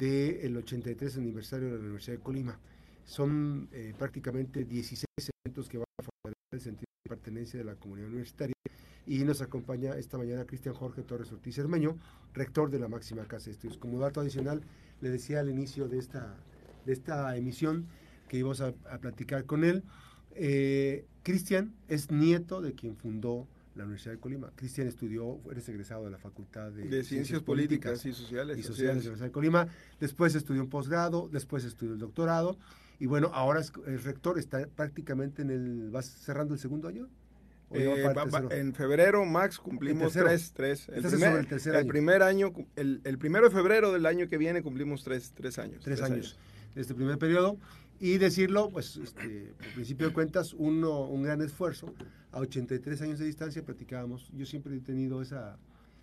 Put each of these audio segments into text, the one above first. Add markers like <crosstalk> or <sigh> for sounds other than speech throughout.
del 83 aniversario de la Universidad de Colima. Son eh, prácticamente 16 eventos que van a fortalecer el sentido de pertenencia de la comunidad universitaria y nos acompaña esta mañana Cristian Jorge Torres Ortiz Hermeño, rector de la máxima casa de estudios. Como dato adicional, le decía al inicio de esta, de esta emisión que íbamos a, platicar con él. Eh, Cristian es nieto de quien fundó la Universidad de Colima. Cristian estudió, eres egresado de la Facultad de, Ciencias, Políticas, y Sociales. Y Sociales de la Universidad de Colima. Después estudió un posgrado, después estudió el doctorado. Y bueno, ahora es, el rector, está prácticamente en el, ¿vas cerrando el segundo año? Eh, en febrero, Max, cumplimos tres, tres. El, primer, el, primer año, el, el, primero de febrero del año que viene cumplimos tres, tres años. Tres, años, de este primer periodo. Y decirlo, pues, este, por principio de cuentas, uno, un gran esfuerzo. A 83 años de distancia platicábamos. Yo siempre he tenido esa...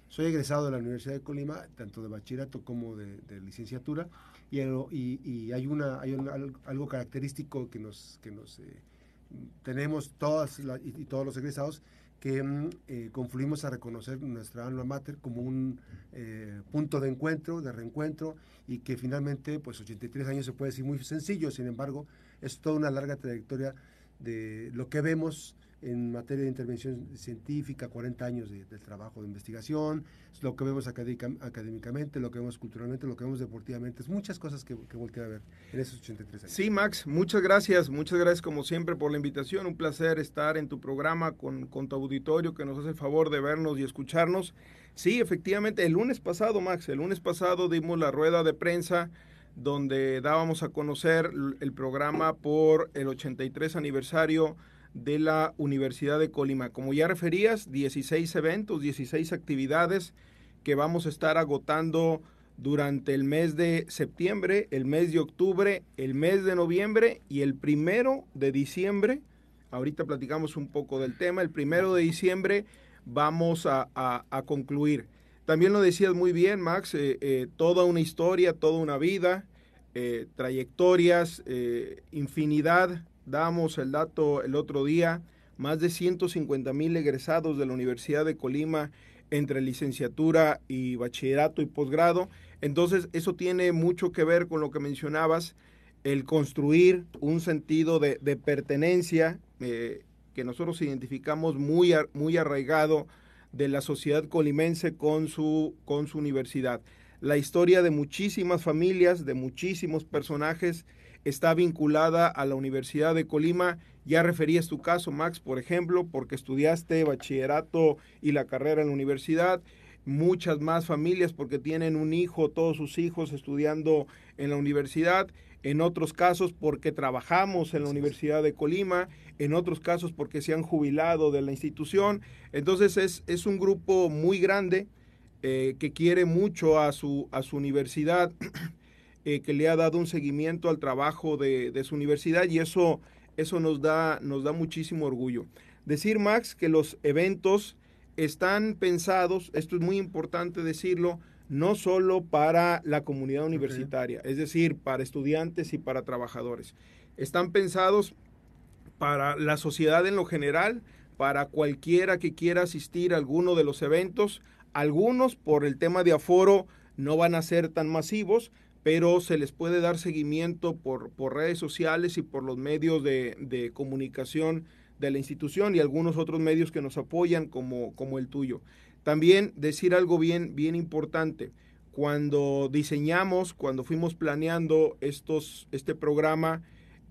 Soy egresado de la Universidad de Colima, tanto de bachillerato como de, licenciatura, y, y, hay, una, hay algo característico que nos, que nos eh, tenemos todas y, todos los egresados que mm, eh, confluimos a reconocer nuestra alma mater como un eh, punto de encuentro, de reencuentro, y que finalmente, pues 83 años se puede decir muy sencillo, sin embargo, es toda una larga trayectoria de lo que vemos en materia de intervención científica, 40 años de, trabajo de investigación, lo que vemos académicamente, lo que vemos culturalmente, lo que vemos deportivamente, es muchas cosas que, que volteé a ver en esos 83 años. Sí, Max, muchas gracias, muchas gracias como siempre por la invitación, un placer estar en tu programa con, con tu auditorio que nos hace el favor de vernos y escucharnos. Sí, efectivamente, el lunes pasado, Max, el lunes pasado dimos la rueda de prensa donde dábamos a conocer el programa por el 83 aniversario de la Universidad de Colima. Como ya referías, 16 eventos, 16 actividades que vamos a estar agotando durante el mes de septiembre, el mes de octubre, el mes de noviembre y el primero de diciembre. Ahorita platicamos un poco del tema. El primero de diciembre vamos a, concluir. También lo decías muy bien, Max, eh, eh, toda una historia, toda una vida, eh, trayectorias, infinidad damos el dato el otro día, más de 150 mil egresados de la Universidad de Colima entre licenciatura y bachillerato y posgrado. Entonces, eso tiene mucho que ver con lo que mencionabas, el construir un sentido de, pertenencia eh, que nosotros identificamos muy, muy arraigado de la sociedad colimense con su, con su universidad. La historia de muchísimas familias, de muchísimos personajes está vinculada a la Universidad de Colima. Ya referías tu caso, Max, por ejemplo, porque estudiaste bachillerato y la carrera en la universidad. Muchas más familias porque tienen un hijo, todos sus hijos estudiando en la universidad. En otros casos porque trabajamos en la Universidad de Colima. En otros casos porque se han jubilado de la institución. Entonces es, es un grupo muy grande eh, que quiere mucho a su, a su universidad <clears throat> Eh, que le ha dado un seguimiento al trabajo de, su universidad y eso, eso nos, da, nos da muchísimo orgullo. Decir, Max, que los eventos están pensados, esto es muy importante decirlo, no solo para la comunidad universitaria, es decir, para estudiantes y para trabajadores. Están pensados para la sociedad en lo general, para cualquiera que quiera asistir a alguno de los eventos. Algunos, por el tema de aforo, no van a ser tan masivos, pero se les puede dar seguimiento por, por redes sociales y por los medios de, comunicación de la institución y algunos otros medios que nos apoyan como, como el tuyo. También decir algo bien, bien importante. Cuando diseñamos, cuando fuimos planeando estos, este programa,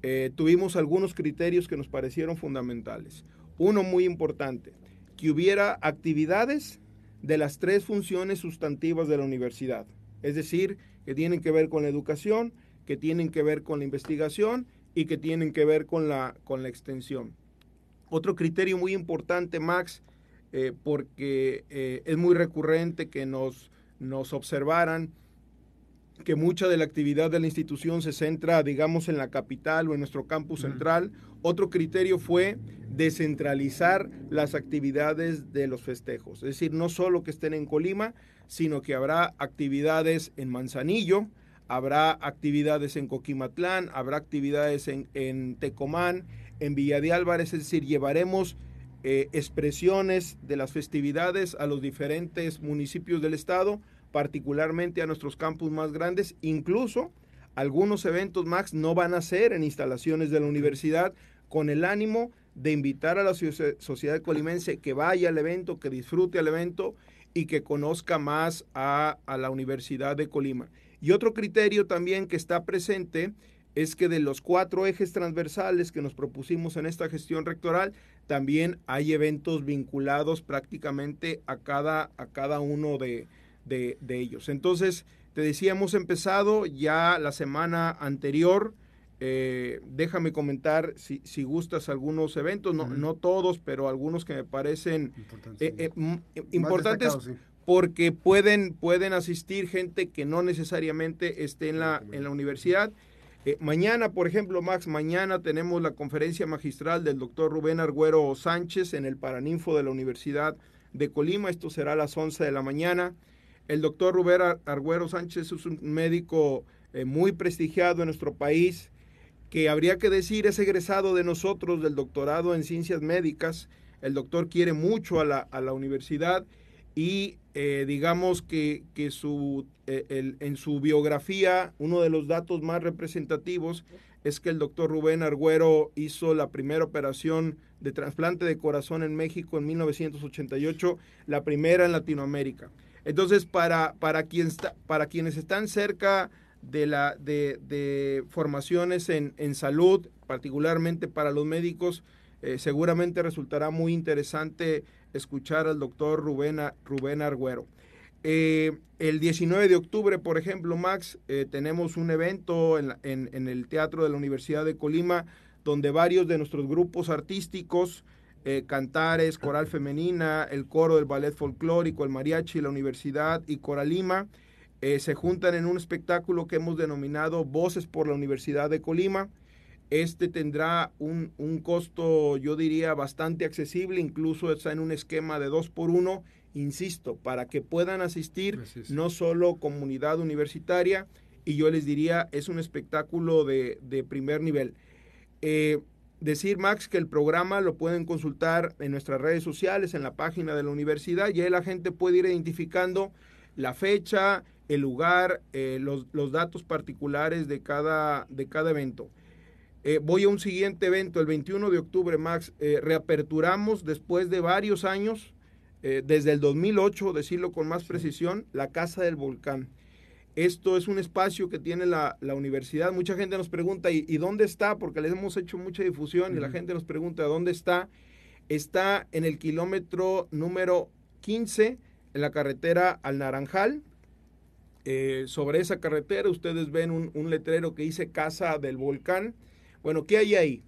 eh, tuvimos algunos criterios que nos parecieron fundamentales. Uno muy importante, que hubiera actividades de las tres funciones sustantivas de la universidad. Es decir, que tienen que ver con la educación, que tienen que ver con la investigación y que tienen que ver con la, con la extensión. Otro criterio muy importante, Max, eh, porque eh, es muy recurrente que nos, nos observaran que mucha de la actividad de la institución se centra, digamos, en la capital o en nuestro campus central. Otro criterio fue descentralizar las actividades de los festejos, es decir, no solo que estén en Colima, sino que habrá actividades en Manzanillo, habrá actividades en Coquimatlán, habrá actividades en, Tecomán, en Villa de Álvarez, es decir, llevaremos eh, expresiones de las festividades a los diferentes municipios del estado particularmente a nuestros campus más grandes, incluso algunos eventos, Max, no van a ser en instalaciones de la universidad con el ánimo de invitar a la sociedad colimense que vaya al evento, que disfrute al evento y que conozca más a, a la Universidad de Colima. Y otro criterio también que está presente es que de los cuatro ejes transversales que nos propusimos en esta gestión rectoral, también hay eventos vinculados prácticamente a cada, a cada uno de, de, de ellos. Entonces, te decía, hemos empezado ya la semana anterior. Eh, déjame comentar si, si, gustas algunos eventos, no, no todos, pero algunos que me parecen importantes porque pueden, pueden asistir gente que no necesariamente esté en la, en la universidad. Eh, mañana, por ejemplo, Max, mañana tenemos la conferencia magistral del doctor Rubén Argüero Sánchez en el Paraninfo de la Universidad de Colima. Esto será a las 11 de la mañana. El doctor Rubén Argüero Sánchez es un médico eh, muy prestigiado en nuestro país, que habría que decir es egresado de nosotros del doctorado en ciencias médicas. El doctor quiere mucho a la, a la universidad y eh, digamos que, que su, eh, en su biografía uno de los datos más representativos es que el doctor Rubén Argüero hizo la primera operación de trasplante de corazón en México en 1988, la primera en Latinoamérica. Entonces, para, para, quien para quienes están cerca de, la, de, formaciones en, en, salud, particularmente para los médicos, eh, seguramente resultará muy interesante escuchar al doctor Rubén, Rubén Argüero. Eh, el 19 de octubre, por ejemplo, Max, eh, tenemos un evento en, en, en, el Teatro de la Universidad de Colima, donde varios de nuestros grupos artísticos eh, cantares, coral femenina, el coro del ballet folclórico, el mariachi, la universidad y Coralima, eh, se juntan en un espectáculo que hemos denominado Voces por la Universidad de Colima. Este tendrá un, un, costo, yo diría, bastante accesible, incluso está en un esquema de dos por uno, insisto, para que puedan asistir no solo comunidad universitaria, y yo les diría, es un espectáculo de, de primer nivel. Eh, decir, Max, que el programa lo pueden consultar en nuestras redes sociales, en la página de la universidad, y ahí la gente puede ir identificando la fecha, el lugar, eh, los, los, datos particulares de cada, de cada evento. Eh, voy a un siguiente evento, el 21 de octubre, Max. Eh, reaperturamos después de varios años, desde el 2008, decirlo con más precisión, la Casa del Volcán. Esto es un espacio que tiene la, la universidad. Mucha gente nos pregunta, ¿y, ¿y, dónde está? Porque les hemos hecho mucha difusión uh -huh. y la gente nos pregunta, ¿dónde está? Está en el kilómetro número 15, en la carretera al Naranjal. Eh, sobre esa carretera ustedes ven un, un, letrero que dice Casa del Volcán. Bueno, ¿qué hay ahí?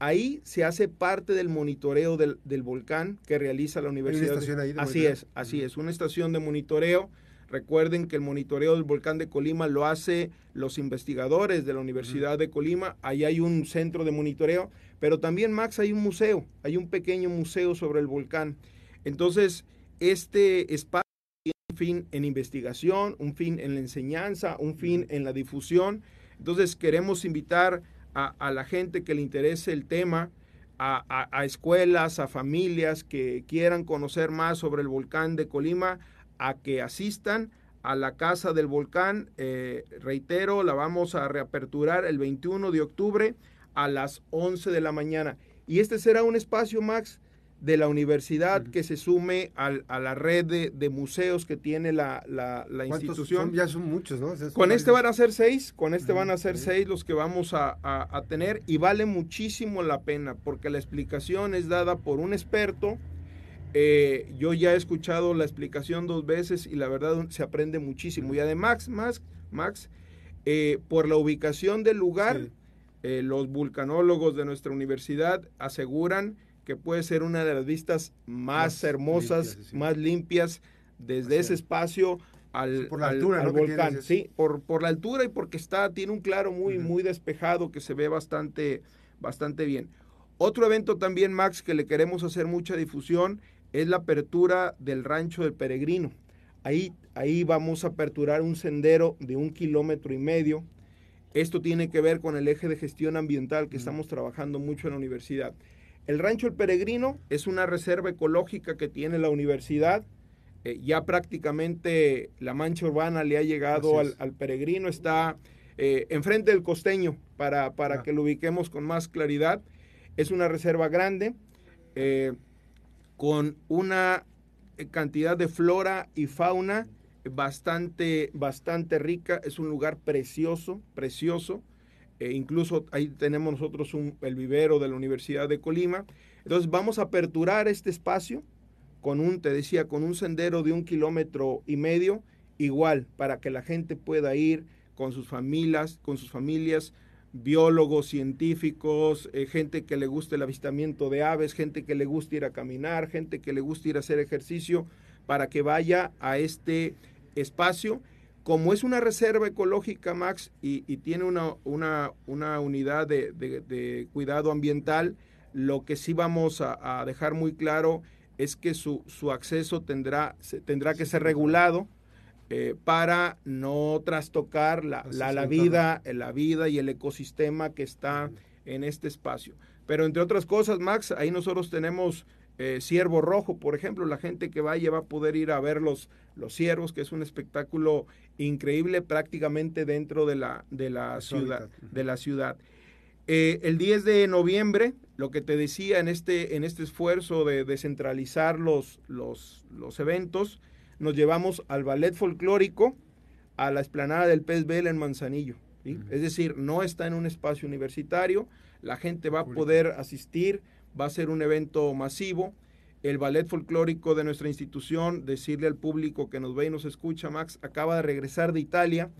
Ahí se hace parte del monitoreo del, del volcán que realiza la universidad. Ahí así es, así es, una estación de monitoreo Recuerden que el monitoreo del volcán de Colima lo hace los investigadores de la Universidad de Colima. Ahí hay un centro de monitoreo, pero también, Max, hay un museo, hay un pequeño museo sobre el volcán. Entonces, este espacio tiene un fin en investigación, un fin en la enseñanza, un fin en la difusión. Entonces, queremos invitar a, la gente que le interese el tema, a, a escuelas, a familias que quieran conocer más sobre el volcán de Colima, a que asistan a la Casa del Volcán. Eh, reitero, la vamos a reaperturar el 21 de octubre a las 11 de la mañana. Y este será un espacio, Max, de la universidad uh -huh. que se sume al, a la red de, de, museos que tiene la, la, la institución. Son, ya son muchos, ¿no? Con este van a ser seis, con este uh -huh. van a ser seis los que vamos a, a, a tener y vale muchísimo la pena porque la explicación es dada por un experto eh, yo ya he escuchado la explicación dos veces y la verdad se aprende muchísimo. Y además, Max, Max eh, por la ubicación del lugar, sí. eh, los vulcanólogos de nuestra universidad aseguran que puede ser una de las vistas más, más hermosas, limpias, sí. más limpias desde ese espacio al, por la altura, al, al ¿no? volcán. Sí, por, por la altura y porque está, tiene un claro muy, uh -huh. muy despejado que se ve bastante, bastante bien. Otro evento también, Max, que le queremos hacer mucha difusión es la apertura del rancho del peregrino. Ahí, ahí vamos a aperturar un sendero de un kilómetro y medio. Esto tiene que ver con el eje de gestión ambiental que estamos trabajando mucho en la universidad. El rancho El Peregrino es una reserva ecológica que tiene la universidad. eh, ya prácticamente la mancha urbana le ha llegado al, peregrino, está eh, enfrente del costeño para, para que lo ubiquemos con más claridad. Es una reserva grande eh, con una cantidad de flora y fauna bastante, bastante rica. Es un lugar precioso, precioso. incluso ahí tenemos nosotros el vivero de la Universidad de Colima. Entonces vamos a aperturar este espacio con un, te decía, con un sendero de un kilómetro y medio, igual, para que la gente pueda ir con sus familias, con sus familias, biólogos, científicos, eh, gente que le guste el avistamiento de aves, gente que le guste ir a caminar, gente que le guste ir a hacer ejercicio, para que vaya a este espacio. Como es una reserva ecológica, Max, y, tiene una, una, una unidad de, cuidado ambiental, lo que sí vamos a, a dejar muy claro es que su, acceso tendrá, tendrá que ser regulado eh, para no trastocar la, la, vida, la vida y el ecosistema que está en este espacio. Pero entre otras cosas, Max, ahí nosotros tenemos eh, ciervo rojo, por ejemplo, la gente que vaya va a poder ir a ver los, los ciervos, que es un espectáculo increíble prácticamente dentro de la, de la ciudad. De la ciudad. Eh, el 10 de noviembre, lo que te decía en este, en este esfuerzo de descentralizar los, los, los eventos, nos llevamos al ballet folclórico a la explanada del Pez Vela en Manzanillo. Es decir, no está en un espacio universitario, la gente va a poder asistir, va a ser un evento masivo. El ballet folclórico de nuestra institución, decirle al público que nos ve y nos escucha, Max, acaba de regresar de Italia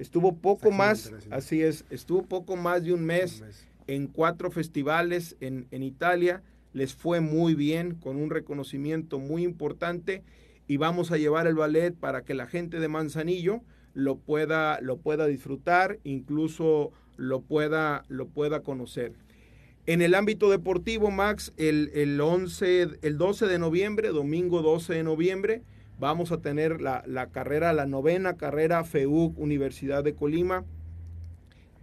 Estuvo poco más, así es, estuvo poco más de un mes, en cuatro festivales en, Italia. Les fue muy bien, con un reconocimiento muy importante. Y vamos a llevar el ballet para que la gente de Manzanillo lo pueda, lo pueda disfrutar, incluso lo pueda, lo pueda conocer. En el ámbito deportivo, Max, el, el, 11, el 12 de noviembre, domingo 12 de noviembre, vamos a tener la, carrera, la novena carrera FEUC Universidad de Colima.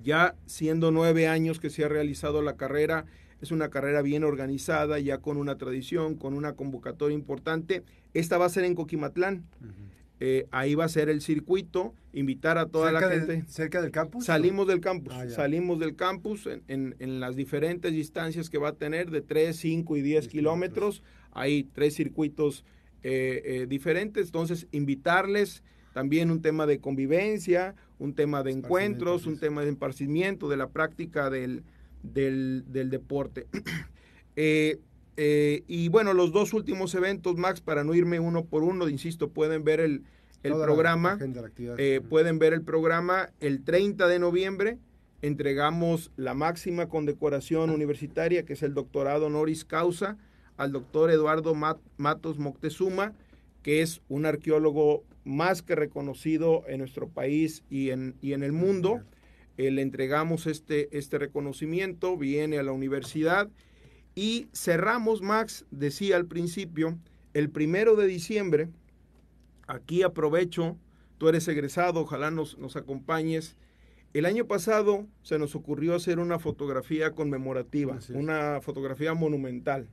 Ya siendo nueve años que se ha realizado la carrera, es una carrera bien organizada, ya con una tradición, con una convocatoria importante. Esta va a ser en Coquimatlán. Eh, ahí va a ser el circuito, invitar a toda la gente. ¿Cerca del campus? Salimos del campus, ah, salimos del campus en, las diferentes distancias que va a tener de 3, 5 y 10 kilómetros. Hay tres circuitos eh, eh, diferentes. Entonces, invitarles también un tema de convivencia, un tema de encuentros, un tema de esparcimiento, de la práctica del, del, deporte. <clears throat> Eh, y bueno, los dos últimos eventos, Max, para no irme uno por uno, insisto, pueden ver el, el programa. pueden ver el programa el 30 de noviembre. Entregamos la máxima condecoración universitaria, que es el doctorado honoris causa al doctor Eduardo Matos Moctezuma, que es un arqueólogo más que reconocido en nuestro país y en, y en el mundo. Eh, le entregamos este, este reconocimiento, viene a la universidad y cerramos, Max decía al principio, el primero de diciembre, aquí aprovecho, tú eres egresado, ojalá nos, nos acompañes. El año pasado se nos ocurrió hacer una fotografía conmemorativa, una fotografía monumental.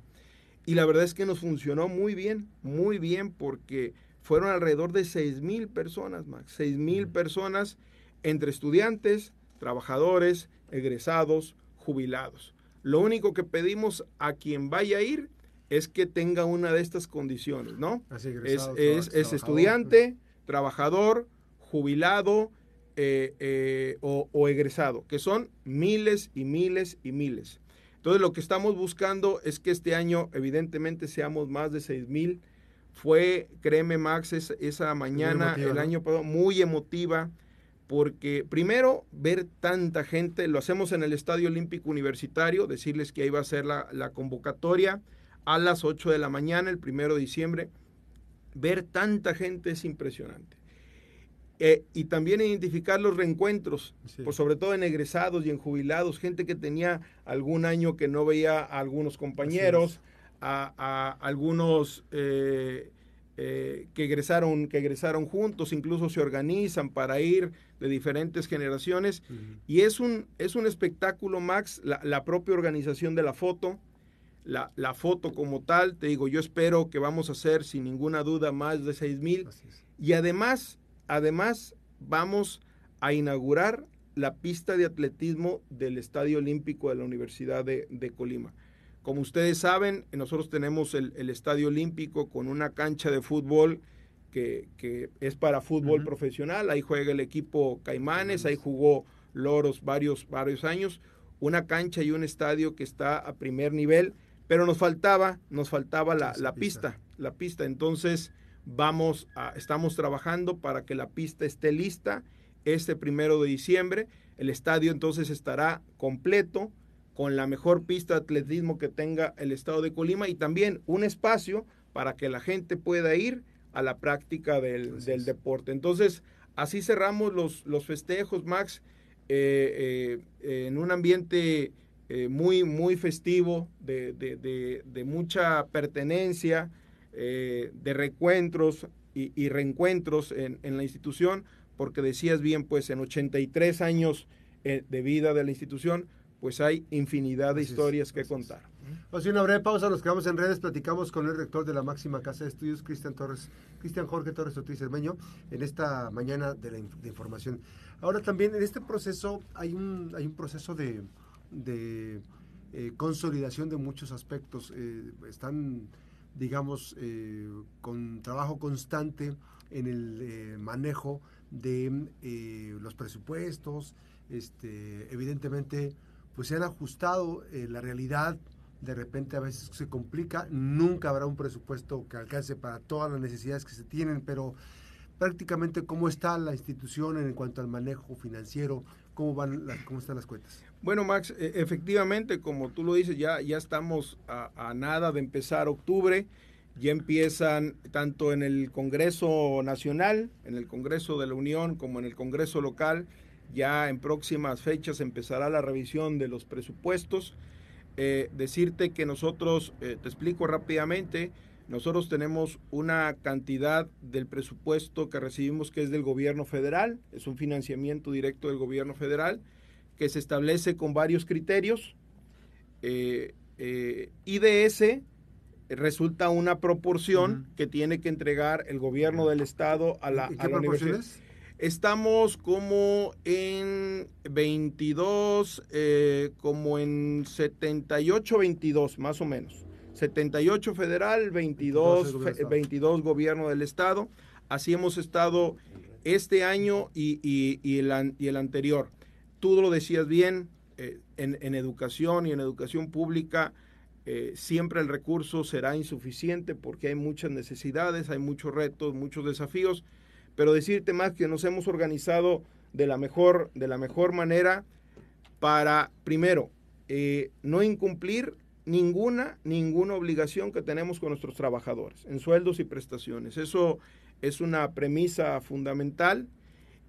Y la verdad es que nos funcionó muy bien, muy bien, porque fueron alrededor de 6 mil personas, Max. 6 mil personas entre estudiantes, trabajadores, egresados, jubilados. Lo único que pedimos a quien vaya a ir es que tenga una de estas condiciones, ¿no? es, es, estudiante, trabajador, jubilado eh, eh, o, o egresado, que son miles y miles y miles. Entonces lo que estamos buscando es que este año evidentemente seamos más de 6 mil. Fue, créeme Max, esa mañana, el año pasado, muy emotiva, porque primero ver tanta gente, lo hacemos en el Estadio Olímpico Universitario, decirles que ahí va a ser la, la convocatoria a las 8 de la mañana, el primero de diciembre. Ver tanta gente es impresionante. Eh, y también identificar los reencuentros, por sobre todo en egresados y en jubilados, gente que tenía algún año que no veía a algunos compañeros, a, algunos eh, eh, que, egresaron, que egresaron juntos, incluso se organizan para ir de diferentes generaciones. Y es un, es un espectáculo, Max, la, la, propia organización de la foto, la, la, foto como tal. Te digo, yo espero que vamos a hacer sin ninguna duda más de 6 mil. Y además, además, vamos a inaugurar la pista de atletismo del Estadio Olímpico de la Universidad de, de Colima. Como ustedes saben, nosotros tenemos el, el, Estadio Olímpico con una cancha de fútbol que, que es para fútbol uh -huh. profesional. Ahí juega el equipo Caimanes, ahí jugó Loros varios, varios años. Una cancha y un estadio que está a primer nivel, pero nos faltaba, nos faltaba la, la pista. pista, la pista. Entonces, vamos a, estamos trabajando para que la pista esté lista este primero de diciembre. El estadio entonces estará completo con la mejor pista de atletismo que tenga el estado de Colima y también un espacio para que la gente pueda ir a la práctica del, del deporte. Entonces, así cerramos los, los festejos, Max, eh, eh, en un ambiente eh, muy, muy festivo, de, de, de, de mucha pertenencia, eh, de recuentros y, y reencuentros en, en, la institución, porque decías bien, pues en 83 años eh, de vida de la institución, pues hay infinidad de así historias es, que contar. Pues una breve pausa, nos quedamos en redes, platicamos con el rector de la máxima casa de estudios, Cristian Torres, Cristian Jorge Torres Ortiz Cermeño, en esta mañana de la de información. Ahora también en este proceso hay un, hay un proceso de, de eh, consolidación de muchos aspectos. Eh, están, digamos, eh, con trabajo constante en el manejo de los presupuestos. Este, evidentemente, pues se han ajustado eh, la realidad. De repente a veces se complica. Nunca habrá un presupuesto que alcance para todas las necesidades que se tienen, pero prácticamente cómo está la institución en cuanto al manejo financiero, cómo van las, cómo están las cuentas. Bueno, Max, e, efectivamente, como tú lo dices, ya, ya estamos a, a, nada de empezar octubre. Ya empiezan tanto en el Congreso Nacional, en el Congreso de la Unión, como en el Congreso local. Ya en próximas fechas empezará la revisión de los presupuestos. Eh, decirte que nosotros, eh, te explico rápidamente, nosotros tenemos una cantidad del presupuesto que recibimos que es del gobierno federal, es un financiamiento directo del gobierno federal que se establece con varios criterios eh, y de ese resulta una proporción uh -huh. que tiene que entregar el gobierno del estado a la, a la universidad. Estamos como en 22, eh, como en 78, 22 más o menos. 78 federal, 22, 22 gobierno del estado. Así hemos estado este año y, y, y, el, y el, anterior. Tú lo decías bien, eh, en, en, educación y en educación pública eh, siempre el recurso será insuficiente porque hay muchas necesidades, hay muchos retos, muchos desafíos, pero decirte más que nos hemos organizado de la mejor, de la mejor manera para, primero, eh, no incumplir ninguna, ninguna obligación que tenemos con nuestros trabajadores en sueldos y prestaciones. Eso es una premisa fundamental.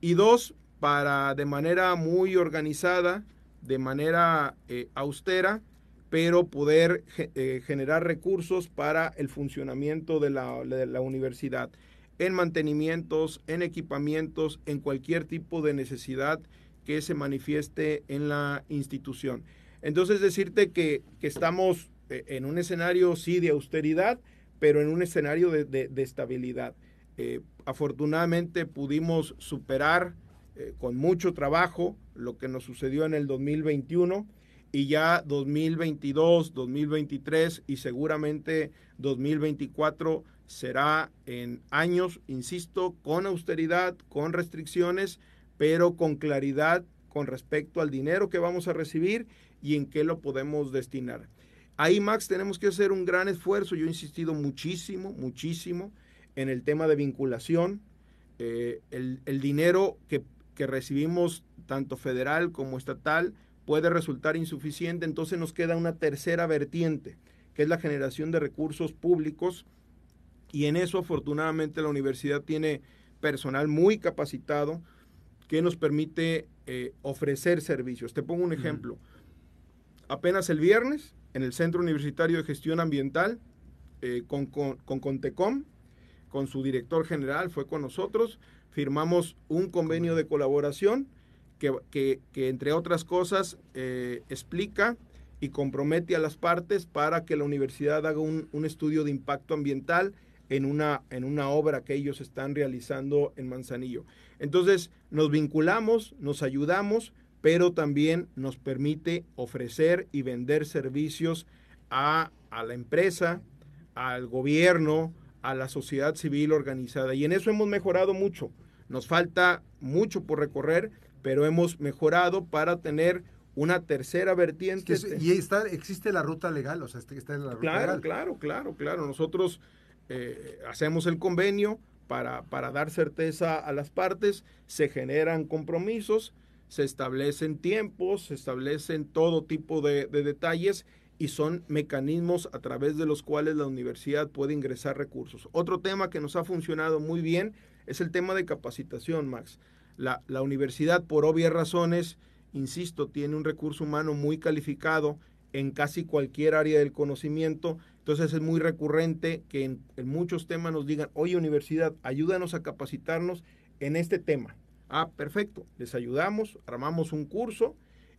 Y dos, para de manera muy organizada, de manera eh, austera, pero poder eh, generar recursos para el funcionamiento de la, de la universidad, en mantenimientos, en equipamientos, en cualquier tipo de necesidad que se manifieste en la institución. Entonces decirte que, que estamos eh, en un escenario sí de austeridad, pero en un escenario de, de, estabilidad. Eh, afortunadamente pudimos superar eh, con mucho trabajo lo que nos sucedió en el 2021 y ya 2022, 2023 y seguramente 2024 será en años, insisto, con austeridad, con restricciones, pero con claridad con respecto al dinero que vamos a recibir y en qué lo podemos destinar. Ahí, Max, tenemos que hacer un gran esfuerzo. Yo he insistido muchísimo, muchísimo en el tema de vinculación. Eh, el, dinero que recibimos, tanto federal como estatal, puede resultar insuficiente. Entonces nos queda una tercera vertiente, que es la generación de recursos públicos. Y en eso, afortunadamente, la universidad tiene personal muy capacitado que nos permite eh, ofrecer servicios. Te pongo un ejemplo. Apenas el viernes en el Centro Universitario de Gestión Ambiental eh, con, con, con, Contecom, con su director general, fue con nosotros, firmamos un convenio de colaboración que, que, que entre otras cosas, eh, explica y compromete a las partes para que la universidad haga un, un estudio de impacto ambiental en una, en una obra que ellos están realizando en Manzanillo. Entonces, nos vinculamos, nos ayudamos, pero también nos permite ofrecer y vender servicios a, a la empresa, al gobierno, a la sociedad civil organizada. Y en eso hemos mejorado mucho. Nos falta mucho por recorrer, pero hemos mejorado para tener una tercera vertiente. y está, existe la ruta legal, o sea, está en la ruta claro, legal. Claro, claro, claro. Nosotros eh, hacemos el convenio para, para dar certeza a las partes, se generan compromisos, se establecen tiempos, se establecen todo tipo de, de detalles y son mecanismos a través de los cuales la universidad puede ingresar recursos. Otro tema que nos ha funcionado muy bien es el tema de capacitación, Max. La, la universidad, por obvias razones, insisto, tiene un recurso humano muy calificado en casi cualquier área del conocimiento. Entonces es muy recurrente que en, muchos temas nos digan, oye universidad, ayúdanos a capacitarnos en este tema. Ah, perfecto, les ayudamos, armamos un curso.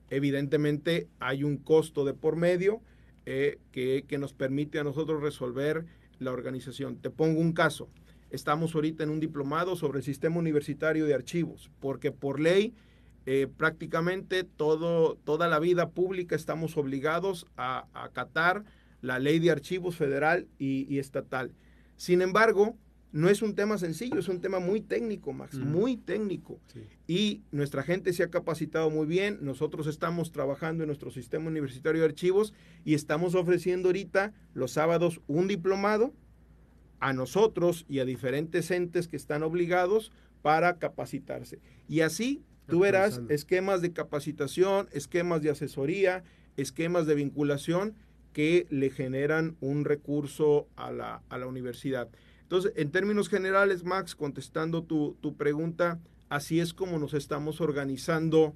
Evidentemente hay un costo de por medio eh, que, que nos permite a nosotros resolver la organización. Te pongo un caso. Estamos ahorita en un diplomado sobre el sistema universitario de archivos, porque por ley eh, prácticamente todo, toda la vida pública estamos obligados a, a acatar la ley de archivos federal y, y, estatal. Sin embargo, no es un tema sencillo, es un tema muy técnico, Max, muy técnico. Sí. Y nuestra gente se ha capacitado muy bien, nosotros estamos trabajando en nuestro sistema universitario de archivos y estamos ofreciendo ahorita los sábados un diplomado a nosotros y a diferentes entes que están obligados para capacitarse. Y así Tú verás esquemas de capacitación, esquemas de asesoría, esquemas de vinculación que le generan un recurso a la, a la universidad. Entonces, en términos generales, Max, contestando tu, tu, pregunta, así es como nos estamos organizando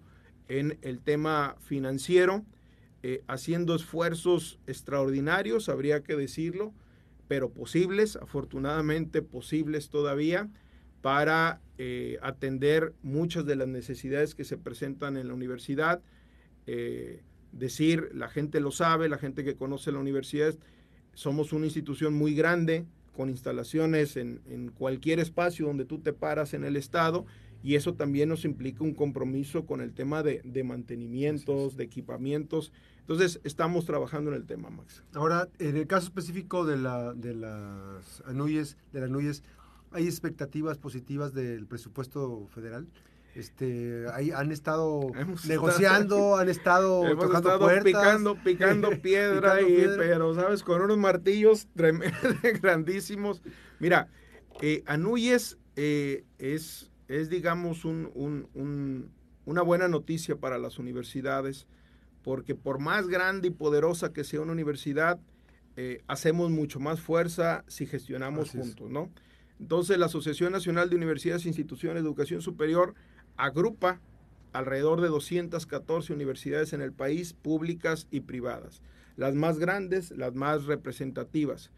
en el tema financiero, eh, haciendo esfuerzos extraordinarios, habría que decirlo, pero posibles, afortunadamente posibles todavía para eh, atender muchas de las necesidades que se presentan en la universidad. Eh, decir, la gente lo sabe, la gente que conoce la universidad, somos una institución muy grande, con instalaciones en, en cualquier espacio donde tú te paras en el estado, y eso también nos implica un compromiso con el tema de, de mantenimientos, de equipamientos. Entonces, estamos trabajando en el tema, Max. Ahora, en el caso específico de, la, de las anuyes, de las anuyes, ¿Hay expectativas positivas del presupuesto federal? Este, ahí han estado <laughs> hemos negociando, estado, <laughs> han estado hemos tocando estado puertas, picando, picando <laughs> piedra, picando y, piedra. pero sabes, con unos martillos grandísimos. Mira, eh, Anuyes eh, es, es, digamos, un, un, un, una buena noticia para las universidades, porque por más grande y poderosa que sea una universidad, eh, hacemos mucho más fuerza si gestionamos Así juntos, es. ¿no? Entonces, la Asociación Nacional de Universidades e Instituciones de Educación Superior agrupa alrededor de 214 universidades en el país, públicas y privadas, las más grandes, las más representativas.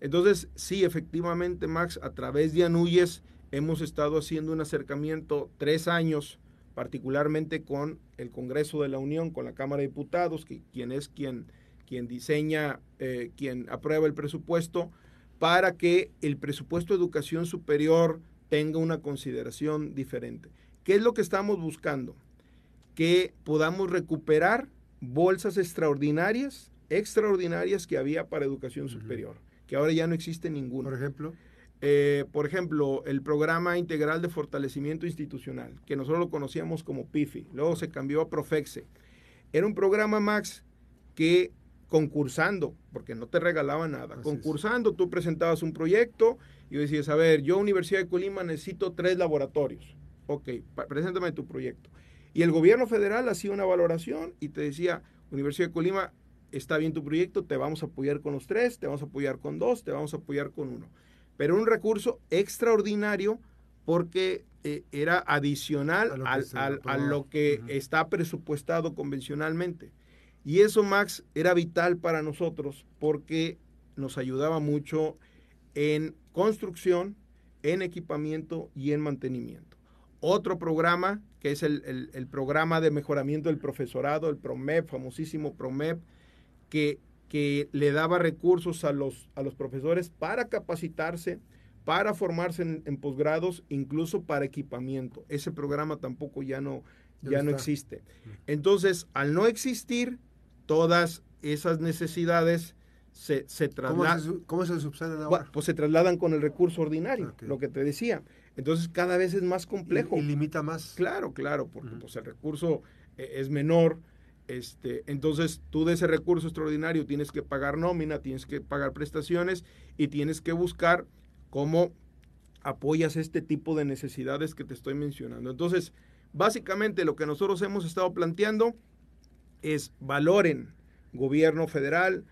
Entonces, sí, efectivamente, Max, a través de Anuyes hemos estado haciendo un acercamiento tres años, particularmente con el Congreso de la Unión, con la Cámara de Diputados, que, quien es quien, quien diseña, eh, quien aprueba el presupuesto, para que el presupuesto de educación superior tenga una consideración diferente. ¿Qué es lo que estamos buscando? Que podamos recuperar bolsas extraordinarias, extraordinarias que había para educación uh -huh. superior, que ahora ya no existe ninguna. Por ejemplo. Eh, por ejemplo, el programa integral de fortalecimiento institucional, que nosotros lo conocíamos como PIFI, luego se cambió a Profexe. Era un programa, Max, que concursando, porque no te regalaba nada. Así concursando, es. tú presentabas un proyecto y decías, a ver, yo Universidad de Colima necesito tres laboratorios. Ok, preséntame tu proyecto. Y el gobierno federal hacía una valoración y te decía, Universidad de Colima, está bien tu proyecto, te vamos a apoyar con los tres, te vamos a apoyar con dos, te vamos a apoyar con uno. Pero un recurso extraordinario porque eh, era adicional a lo que, al, al, a lo que uh -huh. está presupuestado convencionalmente. Y eso, Max, era vital para nosotros porque nos ayudaba mucho en construcción, en equipamiento y en mantenimiento. Otro programa, que es el, el, el programa de mejoramiento del profesorado, el PROMEP, famosísimo PROMEP, que, que le daba recursos a los, a los profesores para capacitarse, para formarse en, posgrados, incluso para equipamiento. Ese programa tampoco ya no, ya, no existe. Entonces, al no existir, todas esas necesidades se, se trasladan. ¿Cómo, se, subsanan ahora? pues se trasladan con el recurso ordinario, lo que te decía. Entonces, cada vez es más complejo. Y, limita más. Claro, claro, porque pues, el recurso eh, es menor. Este, entonces, tú de ese recurso extraordinario tienes que pagar nómina, tienes que pagar prestaciones y tienes que buscar cómo apoyas este tipo de necesidades que te estoy mencionando. Entonces, básicamente lo que nosotros hemos estado planteando es valoren gobierno federal,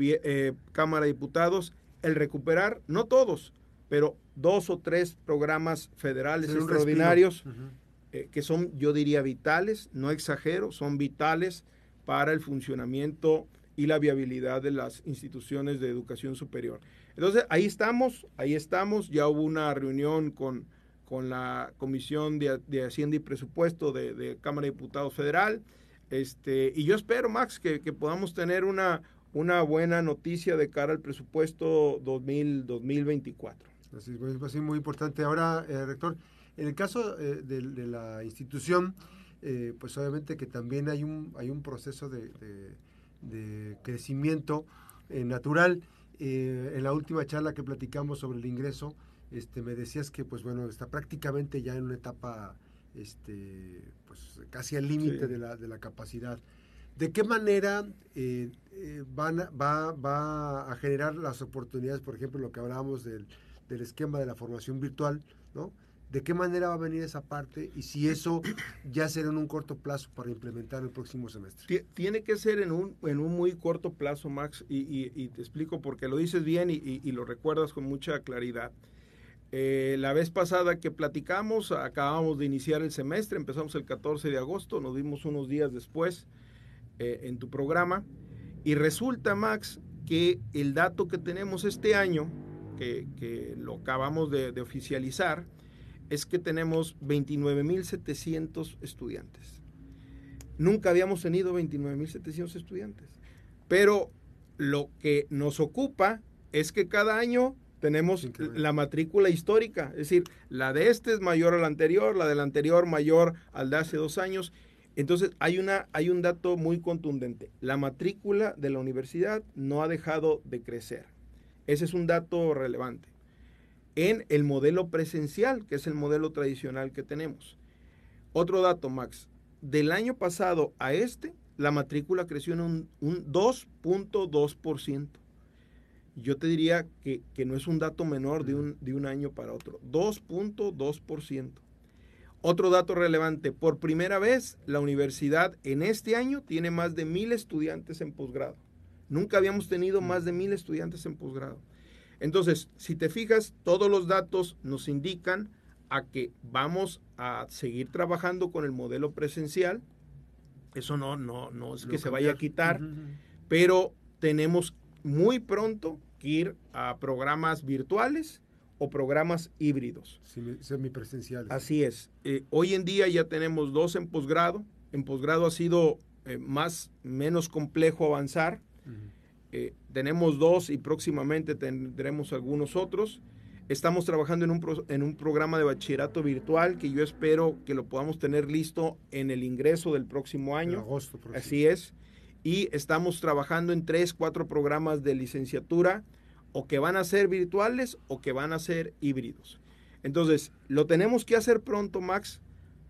eh, Cámara de Diputados, el recuperar, no todos, pero dos o tres programas federales extraordinarios eh, que son, yo diría, vitales, no exagero, son vitales para el funcionamiento y la viabilidad de las instituciones de educación superior. Entonces, ahí estamos, ahí estamos. Ya hubo una reunión con, con la Comisión de, Hacienda y Presupuesto de, Cámara de Diputados Federal. Este, y yo espero, Max, que, podamos tener una, buena noticia de cara al presupuesto 2000, 2024. Así es, muy importante. Ahora, eh, rector, en el caso eh, de, la institución, eh, pues obviamente que también hay un, hay un proceso de, crecimiento natural. Eh, en la última charla que platicamos sobre el ingreso, este, me decías que, pues bueno, está prácticamente ya en una etapa, este, pues casi al límite de, la, de la capacidad. ¿De qué manera eh, eh, van, va, va a generar las oportunidades, por ejemplo, lo que hablábamos del, del esquema de la formación virtual, ¿no? ¿De qué manera va a venir esa parte y si eso ya será en un corto plazo para implementar el próximo semestre? Tiene que ser en un, en un muy corto plazo, Max, y, te explico porque lo dices bien y, lo recuerdas con mucha claridad. Eh, la vez pasada que platicamos, acabamos de iniciar el semestre, empezamos el 14 de agosto, nos vimos unos días después eh, en tu programa, y resulta, Max, que el dato que tenemos este año, que, lo acabamos de oficializar, es que tenemos 29.700 estudiantes. Nunca habíamos tenido 29.700 estudiantes. Pero lo que nos ocupa es que cada año tenemos la matrícula histórica, es decir, la de este es mayor a la anterior, la del anterior mayor al de hace dos años. Entonces hay, una, hay un dato muy contundente. La matrícula de la universidad no ha dejado de crecer. Ese es un dato relevante en el modelo presencial, que es el modelo tradicional que tenemos. Otro dato, Max. Del año pasado a este, la matrícula creció en un, 2.2%. Yo te diría que, no es un dato menor de un, de un año para otro. 2.2%. Otro dato relevante, por primera vez la universidad en este año tiene más de mil estudiantes en posgrado. Nunca habíamos tenido más de mil estudiantes en posgrado. Entonces, si te fijas, todos los datos nos indican a que vamos a seguir trabajando con el modelo presencial. Eso no, no, no es que se vaya a quitar, pero tenemos muy pronto ir a programas virtuales o programas híbridos. Semipresenciales. Así es. Eh, hoy en día ya tenemos dos en posgrado. En posgrado ha sido eh, más, menos complejo avanzar. Eh, tenemos dos y próximamente tendremos algunos otros. Estamos trabajando en un, en un programa de bachillerato virtual que yo espero que lo podamos tener listo en el ingreso del próximo año. agosto Así es. Y estamos trabajando en tres, cuatro programas de licenciatura o que van a ser virtuales o que van a ser híbridos. Entonces, lo tenemos que hacer pronto, Max,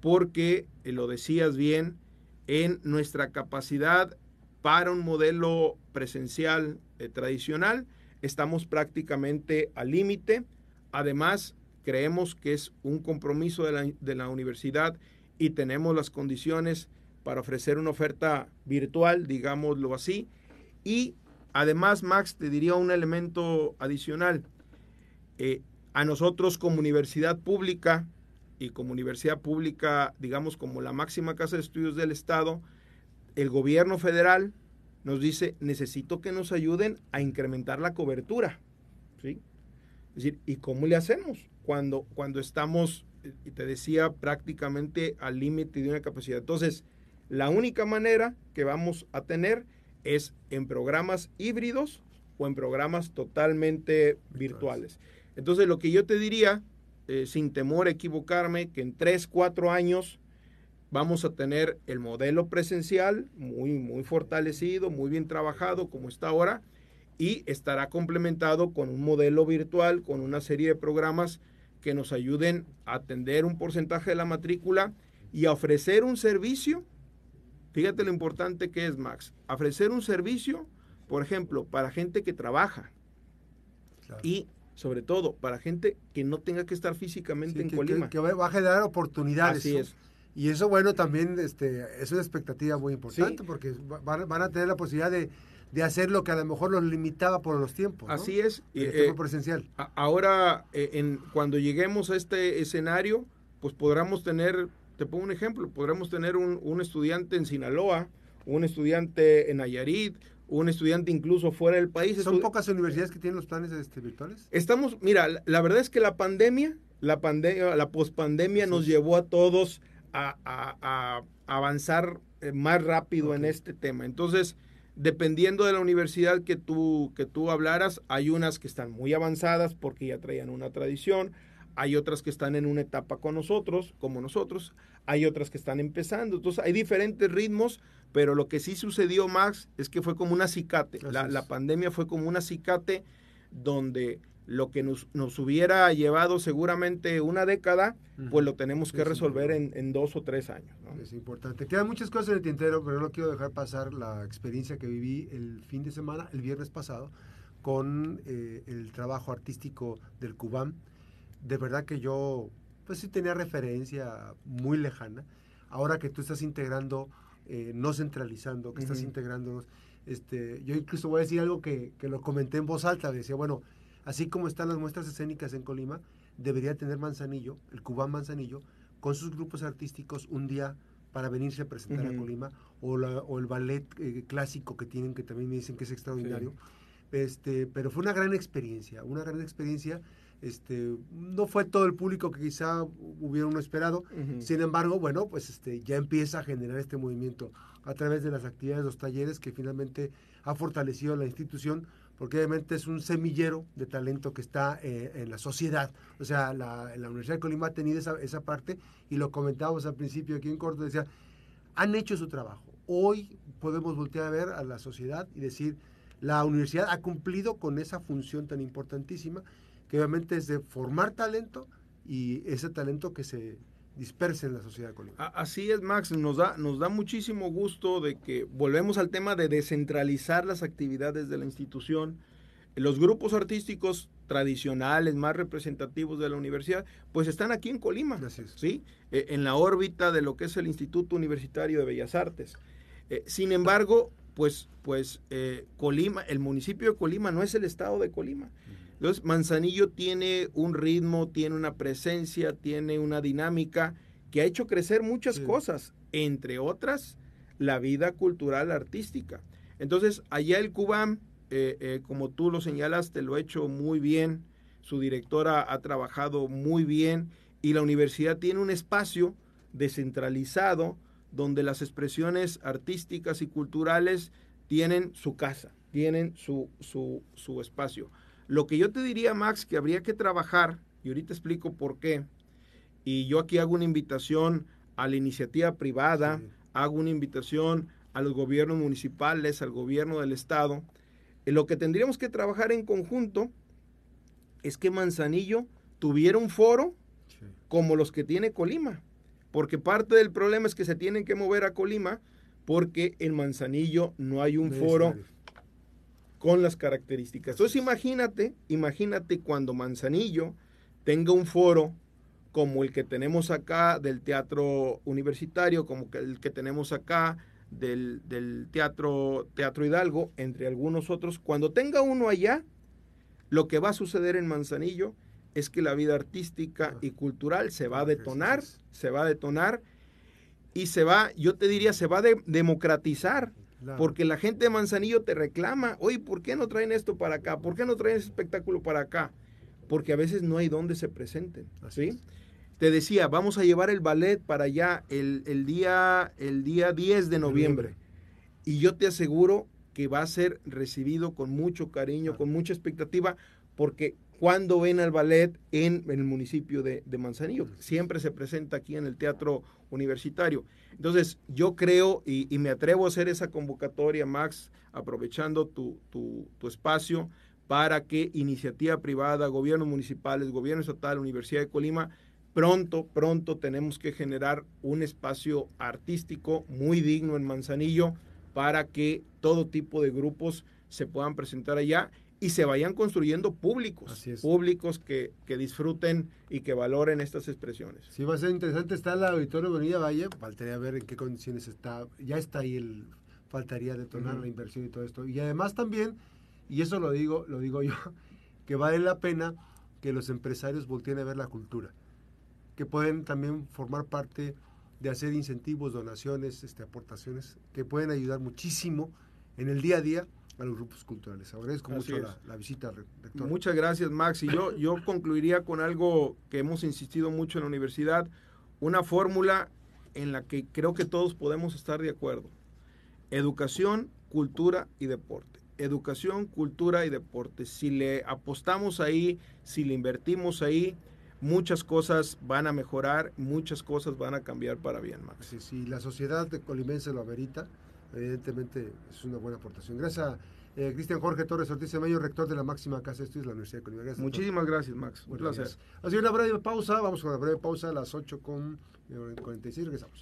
porque, eh, lo decías bien, en nuestra capacidad para un modelo presencial eh, tradicional, estamos prácticamente al límite. Además, creemos que es un compromiso de la, de la, universidad y tenemos las condiciones para ofrecer una oferta virtual, digámoslo así. Y además, Max, te diría un elemento adicional. Eh, a nosotros como universidad pública y como universidad pública, digamos, como la máxima casa de estudios del Estado, el gobierno federal nos dice, necesito que nos ayuden a incrementar la cobertura. ¿sí? Es decir, ¿y cómo le hacemos cuando, cuando estamos, y te decía, prácticamente al límite de una capacidad? Entonces, la única manera que vamos a tener es en programas híbridos o en programas totalmente virtuales. Entonces, lo que yo te diría, eh, sin temor a equivocarme, que en tres, cuatro años vamos a tener el modelo presencial muy, muy fortalecido, muy bien trabajado como está ahora, y estará complementado con un modelo virtual, con una serie de programas que nos ayuden a atender un porcentaje de la matrícula y a ofrecer un servicio. Fíjate lo importante que es, Max. Ofrecer un servicio, por ejemplo, para gente que trabaja y sobre todo para gente que no tenga que estar físicamente en Colima. Que, va a generar oportunidades. Así es. Y eso, bueno, también este, es una expectativa muy importante porque van, a tener la posibilidad de, hacer lo que a lo mejor los limitaba por los tiempos. Así es. El eh, presencial. ahora, eh, en, cuando lleguemos a este escenario, pues podremos tener, te pongo un ejemplo, podremos tener un, un estudiante en Sinaloa, un estudiante en Nayarit, un estudiante incluso fuera del país. ¿Son pocas universidades que tienen los planes este, virtuales? Estamos, mira, la, verdad es que la pandemia, la pandemia, la pospandemia nos llevó a todos a, avanzar eh, más rápido en este tema. Entonces, dependiendo de la universidad que tú, que tú hablaras, hay unas que están muy avanzadas porque ya traían una tradición, hay otras que están en una etapa con nosotros, como nosotros, hay otras que están empezando. Entonces, hay diferentes ritmos pero lo que sí sucedió, Max, es que fue como un acicate. La, pandemia fue como un acicate donde lo que nos, hubiera llevado seguramente una década, pues lo tenemos que resolver en, dos o tres años. Es importante. Quedan muchas cosas en el tintero, pero no quiero dejar pasar la experiencia que viví el fin de semana, el viernes pasado, con eh, el trabajo artístico del Cubán. De verdad que yo, pues sí tenía referencia muy lejana. Ahora que tú estás integrando eh, no centralizando, que estás integrándonos. Este, yo incluso voy a decir algo que, que, lo comenté en voz alta, decía, bueno, así como están las muestras escénicas en Colima, debería tener Manzanillo, el Cubán Manzanillo, con sus grupos artísticos un día para venirse a presentar a Colima, o, o el ballet eh, clásico que tienen, que también me dicen que es extraordinario. Este, pero fue una gran experiencia, una gran experiencia este, no fue todo el público que quizá hubiera uno esperado. Sin embargo, bueno, pues este, ya empieza a generar este movimiento a través de las actividades, los talleres que finalmente ha fortalecido la institución, porque obviamente es un semillero de talento que está eh, en la sociedad. O sea, la, la, Universidad de Colima ha tenido esa, esa parte y lo comentábamos al principio aquí en corto, decía, han hecho su trabajo. Hoy podemos voltear a ver a la sociedad y decir, la universidad ha cumplido con esa función tan importantísima que obviamente es de formar talento y ese talento que se disperse en la sociedad colombiana. Así es, Max, nos da, nos da muchísimo gusto de que volvemos al tema de descentralizar las actividades de la institución. Los grupos artísticos tradicionales, más representativos de la universidad, pues están aquí en Colima, ¿sí? E, en la órbita de lo que es el Instituto Universitario de Bellas Artes. Eh, sin embargo, pues, pues eh, Colima, el municipio de Colima no es el estado de Colima. Entonces, Manzanillo tiene un ritmo, tiene una presencia, tiene una dinámica que ha hecho crecer muchas cosas, entre otras, la vida cultural artística. Entonces, allá el Cubán, eh, eh, como tú lo señalaste, lo ha hecho muy bien, su directora ha trabajado muy bien y la universidad tiene un espacio descentralizado donde las expresiones artísticas y culturales tienen su casa, tienen su, su, su espacio. Lo que yo te diría, Max, que habría que trabajar, y ahorita explico por qué, y yo aquí hago una invitación a la iniciativa privada, hago una invitación a los gobiernos municipales, al gobierno del estado, eh, lo que tendríamos que trabajar en conjunto es que Manzanillo tuviera un foro como los que tiene Colima, porque parte del problema es que se tienen que mover a Colima porque en Manzanillo no hay un foro con las características. Entonces imagínate, imagínate cuando Manzanillo tenga un foro como el que tenemos acá del teatro universitario, como el que tenemos acá del, teatro, teatro Hidalgo, entre algunos otros, cuando tenga uno allá, lo que va a suceder en Manzanillo es que la vida artística y cultural se va a detonar, se va a detonar y se va, yo te diría, se va a democratizar porque la gente de Manzanillo te reclama, oye, ¿por qué no traen esto para acá? ¿Por qué no traen ese espectáculo para acá? Porque a veces no hay donde se presenten. ¿sí? Te decía, vamos a llevar el ballet para allá el, día, el día 10 de noviembre. Y yo te aseguro que va a ser recibido con mucho cariño, con mucha expectativa, porque cuando ven al ballet en, el municipio de, Manzanillo, siempre se presenta aquí en el Teatro Universitario. Entonces, yo creo y, me atrevo a hacer esa convocatoria, Max, aprovechando tu, tu, tu espacio, para que iniciativa privada, gobiernos municipales, gobierno estatal, Universidad de Colima, pronto, pronto tenemos que generar un espacio artístico muy digno en Manzanillo para que todo tipo de grupos se puedan presentar allá y se vayan construyendo públicos, públicos que, que, disfruten y que valoren estas expresiones. Sí, va a ser interesante, está el auditorio Avenida Valle, faltaría ver en qué condiciones está, ya está ahí el, faltaría detonar la inversión y todo esto. Y además también, y eso lo digo, lo digo yo, <laughs> que vale la pena que los empresarios volteen a ver la cultura que pueden también formar parte de hacer incentivos, donaciones, este, aportaciones, que pueden ayudar muchísimo en el día a día a los grupos culturales. Agradezco mucho la, visita, rector. Muchas gracias, Max. Y yo, yo concluiría con algo que hemos insistido mucho en la universidad, una fórmula en la que creo que todos podemos estar de acuerdo. Educación, cultura y deporte. Educación, cultura y deporte. Si le apostamos ahí, si le invertimos ahí, muchas cosas van a mejorar, muchas cosas van a cambiar para bien, Max. Sí, sí, la sociedad de colimense lo amerita, evidentemente es una buena aportación. Gracias a eh, Cristian Jorge Torres Ortiz Mayor, rector de la máxima casa de estudios de la Universidad de Colima. Gracias, Muchísimas gracias, Max. Un placer. Así una breve pausa, vamos con una breve pausa a las 8 con 46, regresamos.